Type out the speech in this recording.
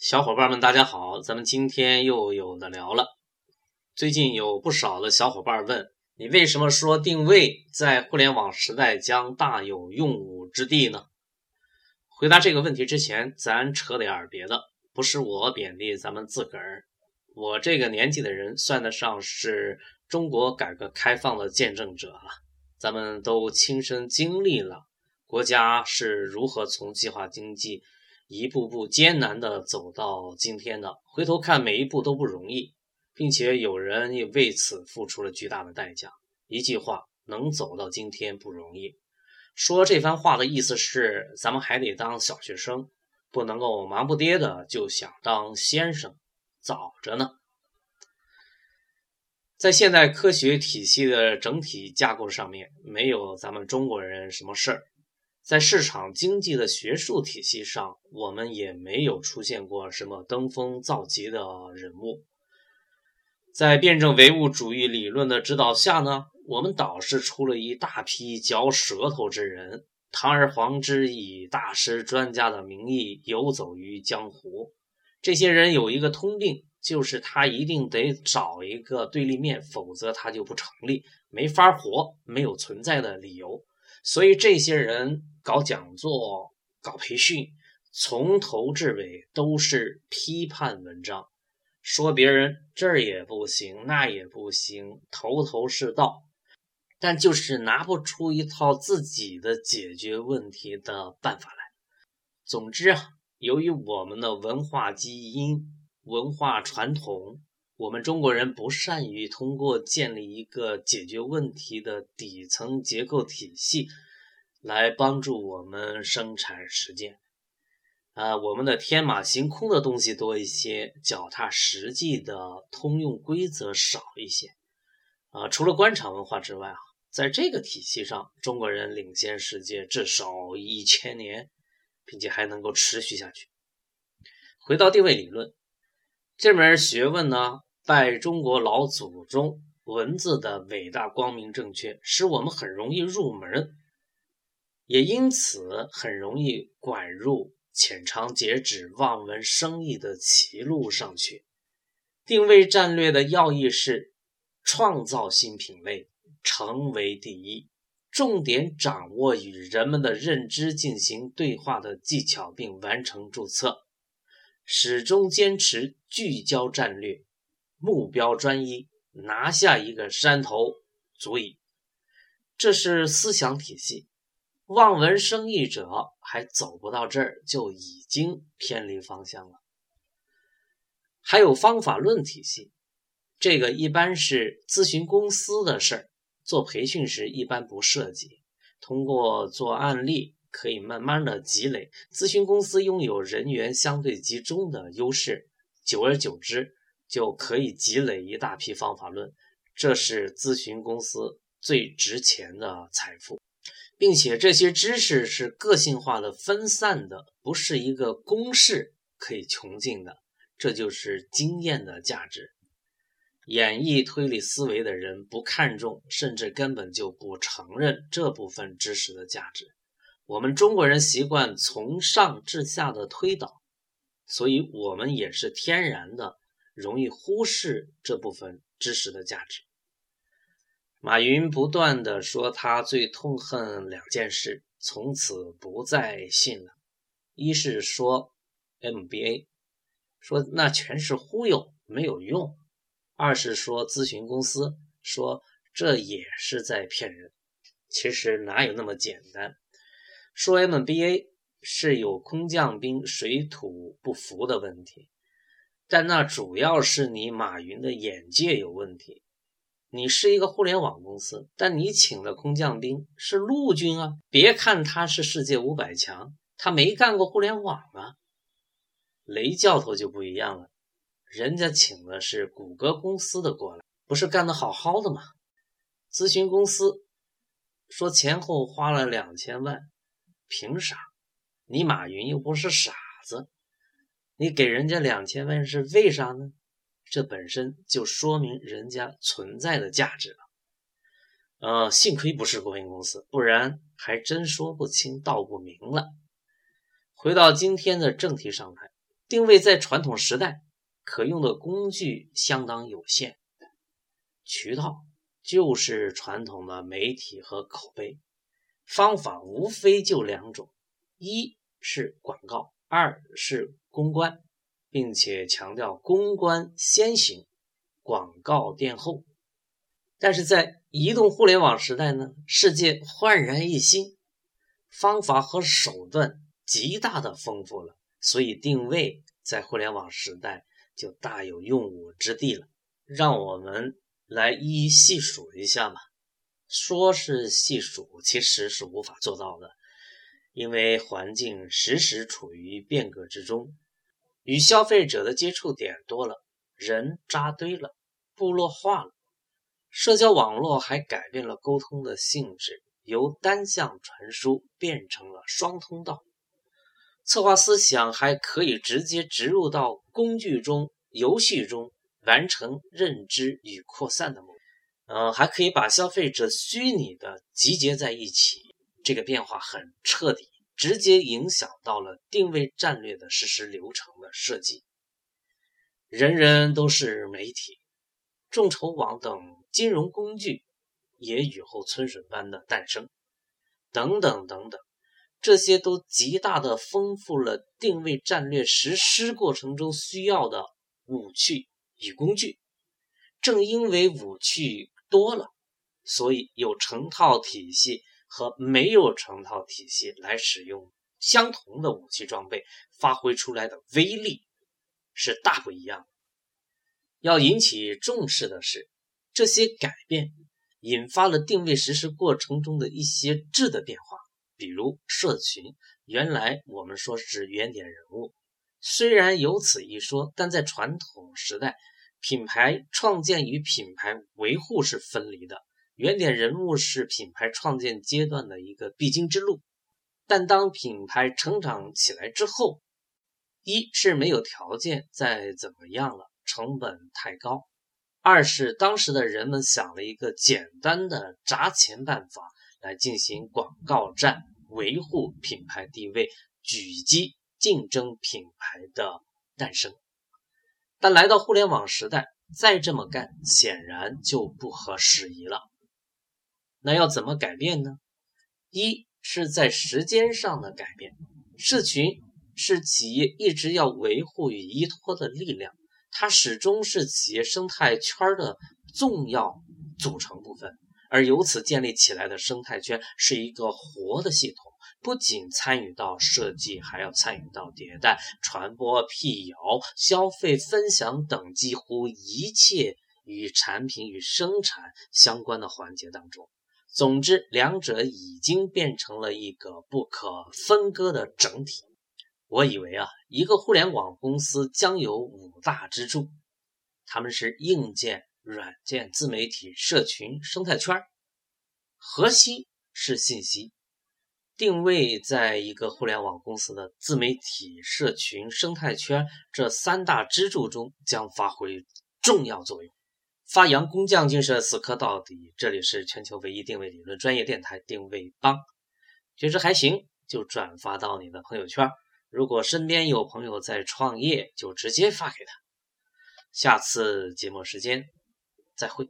小伙伴们，大家好，咱们今天又有的聊了。最近有不少的小伙伴问你，为什么说定位在互联网时代将大有用武之地呢？回答这个问题之前，咱扯点儿别的，不是我贬低咱们自个儿。我这个年纪的人，算得上是中国改革开放的见证者了。咱们都亲身经历了国家是如何从计划经济。一步步艰难地走到今天的，回头看每一步都不容易，并且有人也为此付出了巨大的代价。一句话，能走到今天不容易。说这番话的意思是，咱们还得当小学生，不能够忙不迭的就想当先生，早着呢。在现代科学体系的整体架构上面，没有咱们中国人什么事儿。在市场经济的学术体系上，我们也没有出现过什么登峰造极的人物。在辩证唯物主义理论的指导下呢，我们导师出了一大批嚼舌头之人，堂而皇之以大师专家的名义游走于江湖。这些人有一个通病，就是他一定得找一个对立面，否则他就不成立，没法活，没有存在的理由。所以这些人搞讲座、搞培训，从头至尾都是批判文章，说别人这儿也不行，那也不行，头头是道，但就是拿不出一套自己的解决问题的办法来。总之啊，由于我们的文化基因、文化传统。我们中国人不善于通过建立一个解决问题的底层结构体系来帮助我们生产实践。啊，我们的天马行空的东西多一些，脚踏实际的通用规则少一些。啊，除了官场文化之外啊，在这个体系上，中国人领先世界至少一千年，并且还能够持续下去。回到定位理论这门学问呢？拜中国老祖宗文字的伟大光明正确，使我们很容易入门，也因此很容易拐入浅尝辄止、望文生义的歧路上去。定位战略的要义是创造新品类，成为第一，重点掌握与人们的认知进行对话的技巧，并完成注册，始终坚持聚焦战略。目标专一，拿下一个山头足矣。这是思想体系。望文生义者还走不到这儿，就已经偏离方向了。还有方法论体系，这个一般是咨询公司的事儿，做培训时一般不涉及。通过做案例，可以慢慢的积累。咨询公司拥有人员相对集中的优势，久而久之。就可以积累一大批方法论，这是咨询公司最值钱的财富，并且这些知识是个性化的、分散的，不是一个公式可以穷尽的。这就是经验的价值。演绎推理思维的人不看重，甚至根本就不承认这部分知识的价值。我们中国人习惯从上至下的推导，所以我们也是天然的。容易忽视这部分知识的价值。马云不断的说，他最痛恨两件事，从此不再信了。一是说 MBA，说那全是忽悠，没有用；二是说咨询公司，说这也是在骗人。其实哪有那么简单？说 MBA 是有空降兵水土不服的问题。但那主要是你马云的眼界有问题。你是一个互联网公司，但你请的空降兵是陆军啊！别看他是世界五百强，他没干过互联网啊。雷教头就不一样了，人家请的是谷歌公司的过来，不是干得好好的吗？咨询公司说前后花了两千万，凭啥？你马云又不是傻子。你给人家两千万是为啥呢？这本身就说明人家存在的价值了。呃，幸亏不是国营公司，不然还真说不清道不明了。回到今天的正题上来，定位在传统时代可用的工具相当有限，渠道就是传统的媒体和口碑，方法无非就两种：一是广告，二是公关，并且强调公关先行，广告垫后。但是在移动互联网时代呢，世界焕然一新，方法和手段极大的丰富了。所以定位在互联网时代就大有用武之地了。让我们来一一细数一下吧。说是细数，其实是无法做到的，因为环境时时处于变革之中，与消费者的接触点多了，人扎堆了，部落化了。社交网络还改变了沟通的性质，由单向传输变成了双通道。策划思想还可以直接植入到工具中、游戏中，完成认知与扩散的目的。嗯，还可以把消费者虚拟的集结在一起。这个变化很彻底，直接影响到了定位战略的实施流程的设计。人人都是媒体，众筹网等金融工具也雨后春笋般的诞生，等等等等。这些都极大的丰富了定位战略实施过程中需要的武器与工具。正因为武器多了，所以有成套体系和没有成套体系来使用相同的武器装备，发挥出来的威力是大不一样的。要引起重视的是，这些改变引发了定位实施过程中的一些质的变化。比如社群，原来我们说是原点人物，虽然有此一说，但在传统时代，品牌创建与品牌维护是分离的。原点人物是品牌创建阶段的一个必经之路，但当品牌成长起来之后，一是没有条件再怎么样了，成本太高；二是当时的人们想了一个简单的砸钱办法。来进行广告战，维护品牌地位，狙击竞争品牌的诞生。但来到互联网时代，再这么干显然就不合时宜了。那要怎么改变呢？一是在时间上的改变，社群是企业一直要维护与依托的力量，它始终是企业生态圈的重要组成部分。而由此建立起来的生态圈是一个活的系统，不仅参与到设计，还要参与到迭代、传播、辟谣、消费、分享等几乎一切与产品与生产相关的环节当中。总之，两者已经变成了一个不可分割的整体。我以为啊，一个互联网公司将有五大支柱，他们是硬件。软件、自媒体、社群、生态圈，核心是信息定位。在一个互联网公司的自媒体、社群、生态圈这三大支柱中，将发挥重要作用。发扬工匠精神，死磕到底。这里是全球唯一定位理论专业电台——定位帮。觉得还行，就转发到你的朋友圈。如果身边有朋友在创业，就直接发给他。下次节目时间。再会。